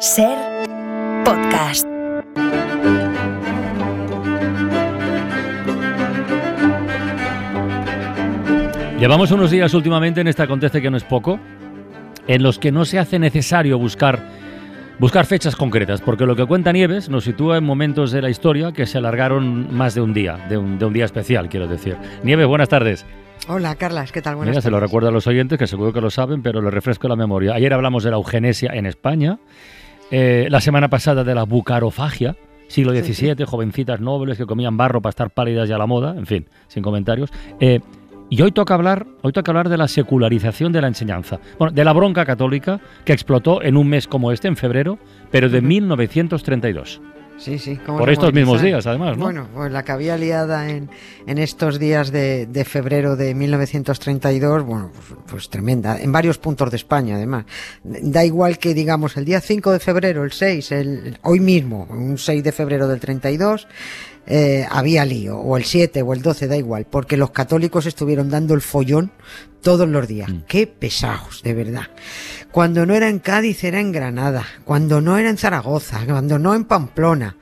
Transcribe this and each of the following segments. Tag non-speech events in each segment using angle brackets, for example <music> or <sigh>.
Ser podcast. Llevamos unos días últimamente en este acontece que no es poco, en los que no se hace necesario buscar, buscar fechas concretas, porque lo que cuenta Nieves nos sitúa en momentos de la historia que se alargaron más de un día, de un, de un día especial, quiero decir. Nieves, buenas tardes. Hola, Carlas, ¿qué tal? Buenas Mira, se lo tardes. recuerdo a los oyentes, que seguro que lo saben, pero lo refresco la memoria. Ayer hablamos de la eugenesia en España, eh, la semana pasada de la bucarofagia, siglo Sí, sí. XVII, jovencitas nobles que comían barro para estar pálidas y a la moda, en fin, sin comentarios. Eh, y hoy toca hablar, hoy toca hablar de la secularización de la enseñanza. Bueno, de la bronca católica que explotó en un mes como este, en febrero, pero de Ujú. 1932. Sí, sí. ¿cómo Por estos mismos días, además, ¿no? Bueno, pues la que había liada en, en estos días de, de febrero de 1932, bueno, pues, pues tremenda. En varios puntos de España, además. Da igual que digamos el día 5 de febrero, el 6, el, hoy mismo, un 6 de febrero del 32, eh, había lío, o el 7 o el 12, da igual, porque los católicos estuvieron dando el follón todos los días. Mm. Qué pesados, de verdad. Cuando no era en Cádiz era en Granada, cuando no era en Zaragoza, cuando no en Pamplona.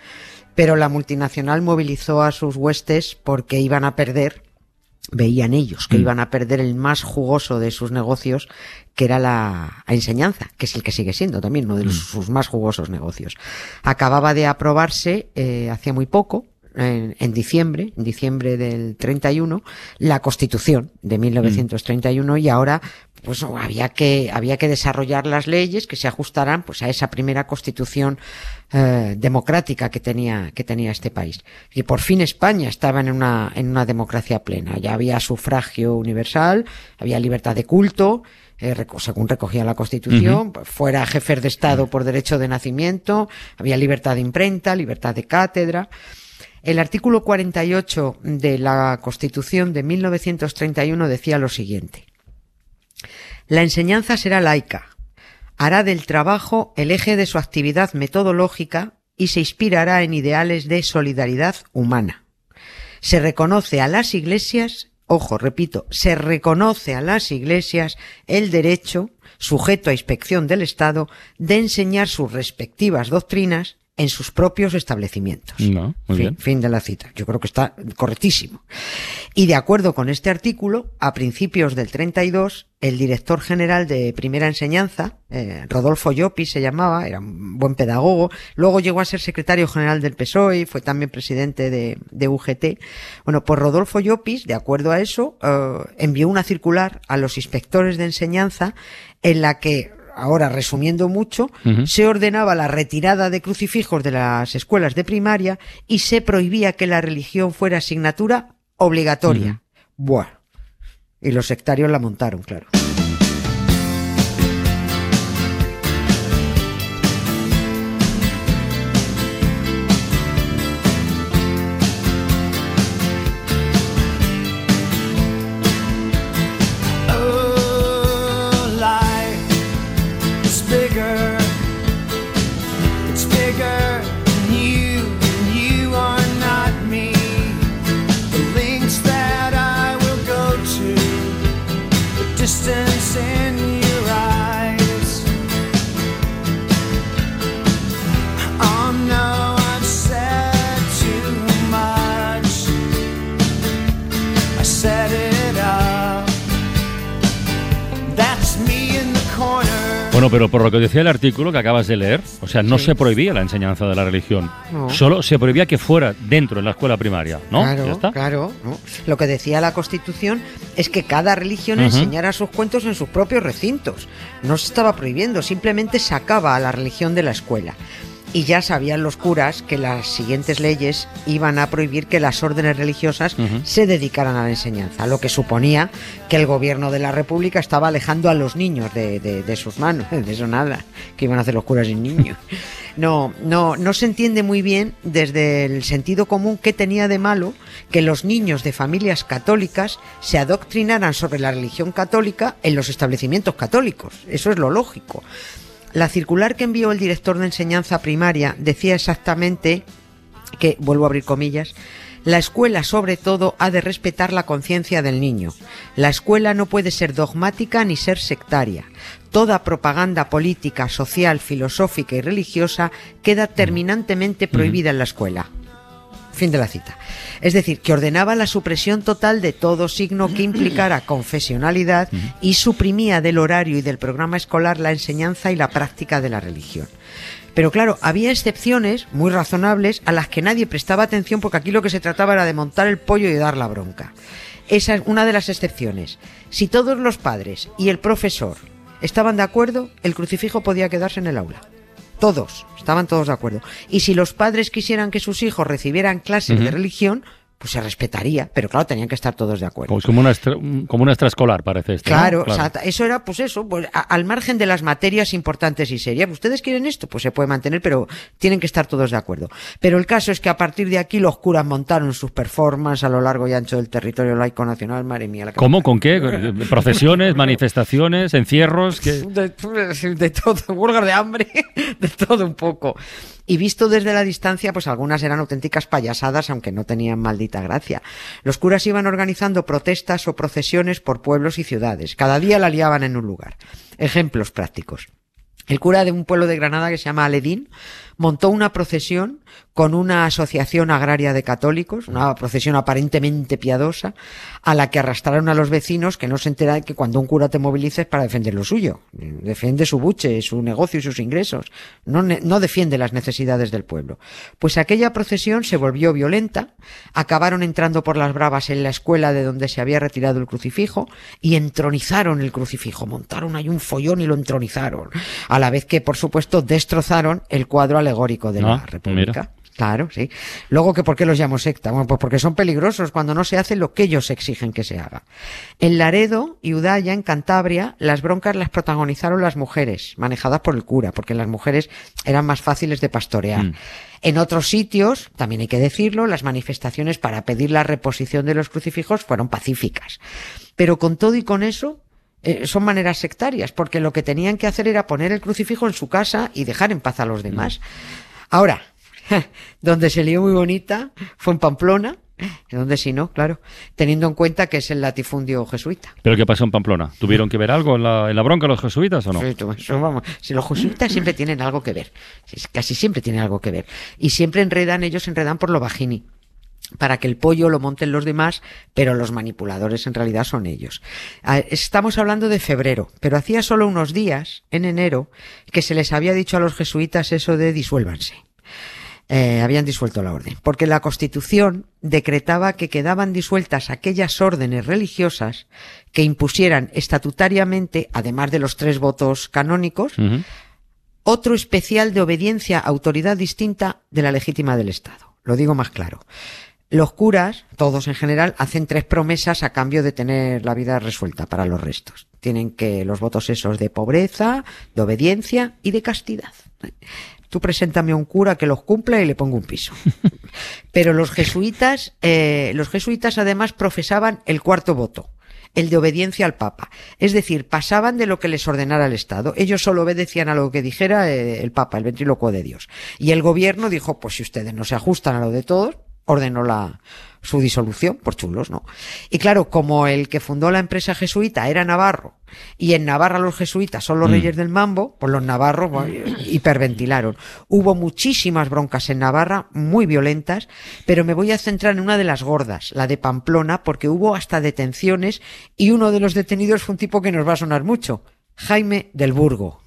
Pero la multinacional movilizó a sus huestes porque iban a perder, veían ellos que Mm. iban a perder el más jugoso de sus negocios, que era la enseñanza, que es el que sigue siendo también uno de los- sus más jugosos negocios. Acababa de aprobarse eh, hacía muy poco, en, en diciembre, en diciembre del 31, la Constitución de 1931 y ahora pues había que había que desarrollar las leyes que se ajustaran pues a esa primera Constitución eh, democrática que tenía que tenía este país. Y por fin España estaba en una en una democracia plena. Ya había sufragio universal, había libertad de culto, eh, reco- según recogía la Constitución, pues, fuera jefes de Estado por derecho de nacimiento, había libertad de imprenta, libertad de cátedra. El artículo 48 de la Constitución de 1931 decía lo siguiente. La enseñanza será laica, hará del trabajo el eje de su actividad metodológica y se inspirará en ideales de solidaridad humana. Se reconoce a las iglesias, ojo, repito, se reconoce a las iglesias el derecho, sujeto a inspección del Estado, de enseñar sus respectivas doctrinas en sus propios establecimientos. No, muy fin, bien. fin de la cita. Yo creo que está correctísimo. Y de acuerdo con este artículo, a principios del 32, el director general de primera enseñanza, eh, Rodolfo Llopis se llamaba, era un buen pedagogo, luego llegó a ser secretario general del PSOE fue también presidente de, de UGT. Bueno, pues Rodolfo Llopis, de acuerdo a eso, eh, envió una circular a los inspectores de enseñanza en la que ahora resumiendo mucho, se ordenaba la retirada de crucifijos de las escuelas de primaria y se prohibía que la religión fuera asignatura obligatoria. Bueno. Y los sectarios la montaron, claro. Bueno, pero por lo que decía el artículo que acabas de leer, o sea, no Sí. se prohibía la enseñanza de la religión, No. solo se prohibía que fuera dentro de la escuela primaria, ¿no? Claro, ¿Ya está? claro. ¿no? Lo que decía la Constitución es que cada religión enseñara sus cuentos en sus propios recintos. No se estaba prohibiendo, simplemente sacaba a la religión de la escuela. Y ya sabían los curas que las siguientes leyes iban a prohibir que las órdenes religiosas se dedicaran a la enseñanza, lo que suponía que el gobierno de la República estaba alejando a los niños de, de- de sus manos. <laughs> De eso nada, que iban a hacer los curas sin niños. <laughs> No, no, no se entiende muy bien desde el sentido común qué tenía de malo que los niños de familias católicas se adoctrinaran sobre la religión católica en los establecimientos católicos. Eso es lo lógico. La circular que envió el director de enseñanza primaria decía exactamente que, vuelvo a abrir comillas, La escuela, sobre todo, ha de respetar la conciencia del niño. La escuela no puede ser dogmática ni ser sectaria. Toda propaganda política, social, filosófica y religiosa queda terminantemente prohibida en la escuela. Fin de la cita. Es decir, que ordenaba la supresión total de todo signo que implicara <clears throat> confesionalidad y suprimía del horario y del programa escolar la enseñanza y la práctica de la religión. Pero claro, había excepciones muy razonables a las que nadie prestaba atención porque aquí lo que se trataba era de montar el pollo y dar la bronca. Esa es una de las excepciones. Si todos los padres y el profesor estaban de acuerdo, el crucifijo podía quedarse en el aula. Todos, estaban todos de acuerdo. Y si los padres quisieran que sus hijos recibieran clases de religión, pues se respetaría, pero claro, tenían que estar todos de acuerdo. Como, como una, extra- como una extraescolar, parece esto. ¿no? Claro, o sea, eso era, pues eso, pues, a- al margen de las materias importantes y serias. ¿Ustedes quieren esto? Pues se puede mantener, pero tienen que estar todos de acuerdo. Pero el caso es que a partir de aquí los curas montaron sus performances a lo largo y ancho del territorio laico nacional. Madre mía, la ¿Cómo? ¿Con qué? <laughs> ¿Procesiones, manifestaciones, encierros? ¿Qué? <laughs> De, de todo, huelgas de hambre, <laughs> de todo un poco. Y visto desde la distancia, pues algunas eran auténticas payasadas, aunque no tenían maldita gracia. Los curas iban organizando protestas o procesiones por pueblos y ciudades. Cada día la liaban en un lugar. Ejemplos prácticos. El cura de un pueblo de Granada que se llama Aledín montó una procesión con una asociación agraria de católicos, una procesión aparentemente piadosa, a la que arrastraron a los vecinos que no se enteran que cuando un cura te moviliza es para defender lo suyo. Defiende su buche, su negocio y sus ingresos. No, no defiende las necesidades del pueblo. Pues aquella procesión se volvió violenta, acabaron entrando por las bravas en la escuela de donde se había retirado el crucifijo y entronizaron el crucifijo. Montaron ahí un follón y lo entronizaron. A la vez que, por supuesto, destrozaron el cuadro alegórico de la Ah, República. mira. Claro, sí. Luego, que ¿por qué los llamo secta? Bueno, pues porque son peligrosos cuando no se hace lo que ellos exigen que se haga. En Laredo y Udaya, en Cantabria, las broncas las protagonizaron las mujeres, manejadas por el cura, porque las mujeres eran más fáciles de pastorear. Mm. En otros sitios, también hay que decirlo, las manifestaciones para pedir la reposición de los crucifijos fueron pacíficas. Pero con todo y con eso, eh, son maneras sectarias, porque lo que tenían que hacer era poner el crucifijo en su casa y dejar en paz a los demás. Ahora, <laughs> donde se lió muy bonita fue en Pamplona, donde si no, claro, teniendo en cuenta que es el latifundio jesuita. ¿Pero qué pasó en Pamplona? ¿Tuvieron que ver algo en la, en la bronca los jesuitas o no? Sí, eso vamos. Si los jesuitas siempre tienen algo que ver, casi siempre tienen algo que ver. Y siempre enredan, ellos enredan por lo bajini para que el pollo lo monten los demás, pero los manipuladores en realidad son ellos. Ah, Estamos hablando de febrero, pero hacía solo unos días, en enero, que se les había dicho a los jesuitas eso de disuélvanse. Eh, habían disuelto la orden, porque la Constitución decretaba que quedaban disueltas aquellas órdenes religiosas que impusieran estatutariamente, además de los tres votos canónicos, otro especial de obediencia a autoridad distinta de la legítima del Estado. Lo digo más claro. Los curas, todos en general, hacen tres promesas a cambio de tener la vida resuelta para los restos. Tienen que los votos esos de pobreza, de obediencia y de castidad. Tú preséntame a un cura que los cumpla y le pongo un piso. <laughs> Pero los jesuitas, eh, los jesuitas además profesaban el cuarto voto, el de obediencia al Papa. Es decir, pasaban de lo que les ordenara el Estado. Ellos solo obedecían a lo que dijera eh, el Papa, el ventrílocuo de Dios. Y el gobierno dijo, pues si ustedes no se ajustan a lo de todos, ordenó la, su disolución, por chulos, ¿no? Y claro, como el que fundó la empresa jesuita era Navarro, y en Navarra los jesuitas son los reyes del mambo, pues los navarros bueno, hiperventilaron. Hubo muchísimas broncas en Navarra, muy violentas, pero me voy a centrar en una de las gordas, la de Pamplona, porque hubo hasta detenciones, y uno de los detenidos fue un tipo que nos va a sonar mucho, Jaime del Burgo.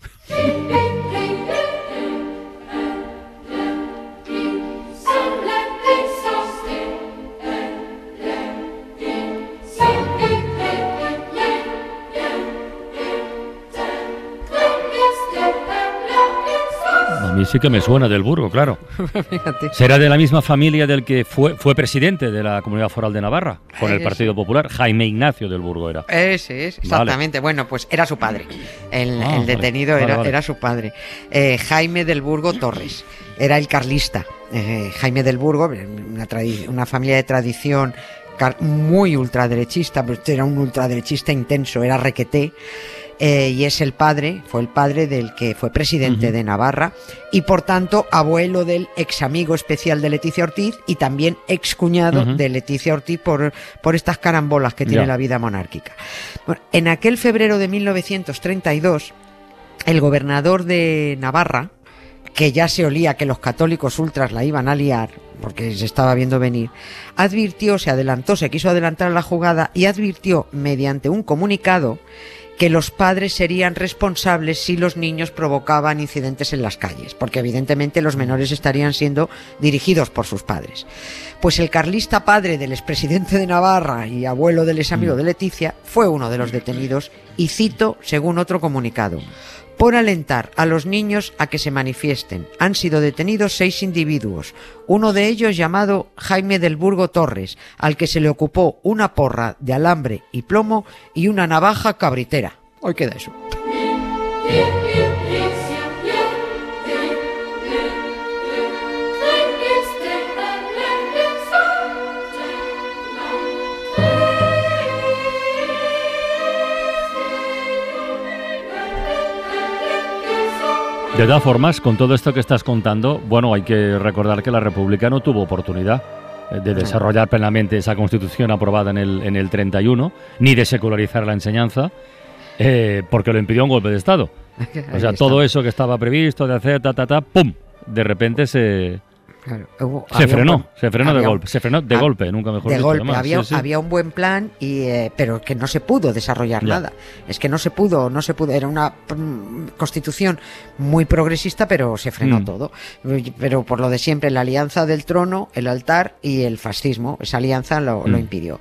Sí que me suena del Burgo, claro. <laughs> Fíjate. ¿Será de la misma familia del que fue, fue presidente de la Comunidad Foral de Navarra, con el. Partido Popular? Jaime Ignacio del Burgo era. Ese es, exactamente. Bueno, pues era su padre. El, Ah, el detenido Vale, era, vale. era su padre. Eh, Jaime del Burgo Torres. Era el carlista. Eh, Jaime del Burgo, una, tradi- una familia de tradición muy ultraderechista, pero era un ultraderechista intenso, era requeté. Eh, y es el padre, fue el padre del que fue presidente de Navarra y por tanto abuelo del ex amigo especial de Leticia Ortiz y también ex cuñado de Leticia Ortiz por, por estas carambolas que tiene la vida monárquica. Bueno, en aquel febrero de 1932, el gobernador de Navarra, que ya se olía que los católicos ultras la iban a liar, porque se estaba viendo venir, advirtió, se adelantó, se quiso adelantar la jugada y advirtió mediante un comunicado que los padres serían responsables si los niños provocaban incidentes en las calles, porque evidentemente los menores estarían siendo dirigidos por sus padres. Pues el carlista padre del expresidente de Navarra y abuelo del ex amigo de Leticia fue uno de los detenidos y cito según otro comunicado. Por alentar a los niños a que se manifiesten, han sido detenidos seis individuos, uno de ellos llamado Jaime del Burgo Torres, al que se le ocupó una porra de alambre y plomo y una navaja cabritera. Hoy queda eso. De todas formas, con todo esto que estás contando, bueno, hay que recordar que la República no tuvo oportunidad eh, de desarrollar plenamente esa constitución aprobada en el, en el 31, ni de secularizar la enseñanza, eh, porque lo impidió un golpe de Estado. <laughs> O sea, todo eso que estaba previsto de hacer, ta, ta, ta, ¡pum! De repente se, Claro, hubo- se frenó, buen- se frenó de un- golpe, se frenó de ah, golpe, nunca mejor de dicho, golpe. además, había, sí, sí. había un buen plan, y, eh, pero que no se pudo desarrollar Ya. nada. Es que no se pudo, no se pudo. Era una mm, constitución muy progresista, pero se frenó Mm. todo. Pero por lo de siempre, la alianza del trono, el altar y el fascismo, esa alianza lo, lo Mm. impidió.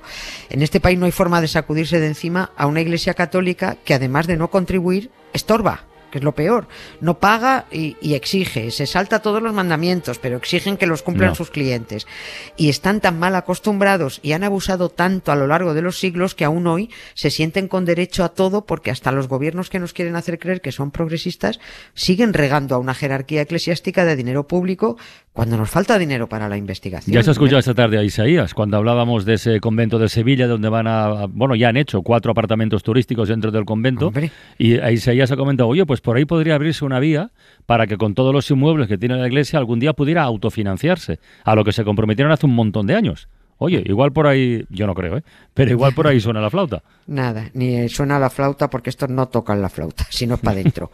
En este país no hay forma de sacudirse de encima a una iglesia católica que además de no contribuir, estorba que es lo peor. No paga y, y exige, se salta todos los mandamientos, pero exigen que los cumplan No. sus clientes. Y están tan mal acostumbrados y han abusado tanto a lo largo de los siglos que aún hoy se sienten con derecho a todo porque hasta los gobiernos que nos quieren hacer creer que son progresistas siguen regando a una jerarquía eclesiástica de dinero público cuando nos falta dinero para la investigación. Ya se ha escuchado esta tarde a Isaías, cuando hablábamos de ese convento de Sevilla, donde van a, bueno, ya han hecho cuatro apartamentos turísticos dentro del convento, Hombre. y a Isaías ha comentado, oye, pues por ahí podría abrirse una vía para que con todos los inmuebles que tiene la iglesia algún día pudiera autofinanciarse, a lo que se comprometieron hace un montón de años. Oye, igual por ahí, yo no creo, ¿eh? pero igual por ahí suena la flauta. <laughs> Nada, ni suena la flauta porque estos no tocan la flauta, <laughs> sino es para adentro.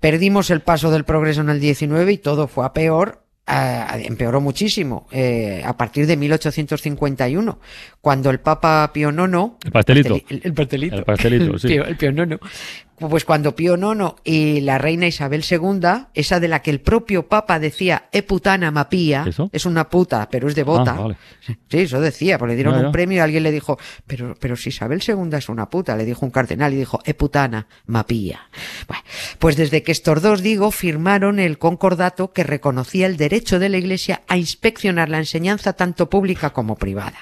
Perdimos el paso del progreso en el 19 y todo fue a peor. empeoró muchísimo eh, a partir de 1851, cuando el Papa Pío IX. El pastelito. el, el pastelito. El pastelito, sí. <laughs> Pío- el Pío IX. Pues cuando Pío IX y la reina Isabel II, esa de la que el propio Papa decía, e putana mapía, es una puta, pero es devota. Ah, vale. Sí, eso decía, porque le dieron un premio y alguien le dijo, pero, pero si Isabel II es una puta, le dijo un cardenal y dijo, e putana, mapía. Bueno, pues desde que estos dos, digo, firmaron el concordato que reconocía el derecho de la Iglesia a inspeccionar la enseñanza tanto pública como privada.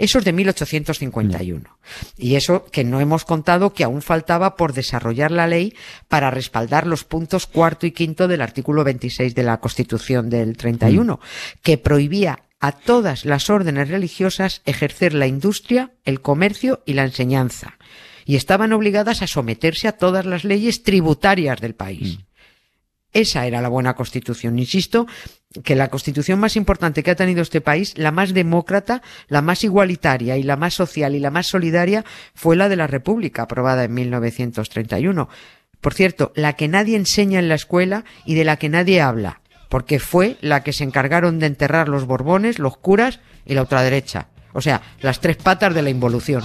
Eso es de 1851. Y eso que no hemos contado que aún faltaba por desarrollar la ley para respaldar los puntos cuarto y quinto del artículo 26 de la Constitución del 31, que prohibía a todas las órdenes religiosas ejercer la industria, el comercio y la enseñanza. Y estaban obligadas a someterse a todas las leyes tributarias del país. Esa era la buena constitución. Insisto que la constitución más importante que ha tenido este país, la más demócrata, la más igualitaria y la más social y la más solidaria, fue la de la República, aprobada en 1931. Por cierto, la que nadie enseña en la escuela y de la que nadie habla, porque fue la que se encargaron de enterrar los borbones, los curas y la ultraderecha. O sea, las tres patas de la involución.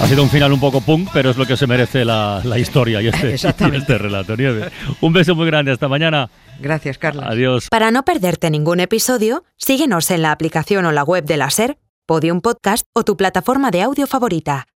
Ha sido un final un poco punk, pero es lo que se merece la, la historia y este, <laughs> y este relato, Nieve. Un beso muy grande, hasta mañana. Gracias, Carlos. Adiós. Para no perderte ningún episodio, síguenos en la aplicación o la web de la SER, Podium Podcast o tu plataforma de audio favorita.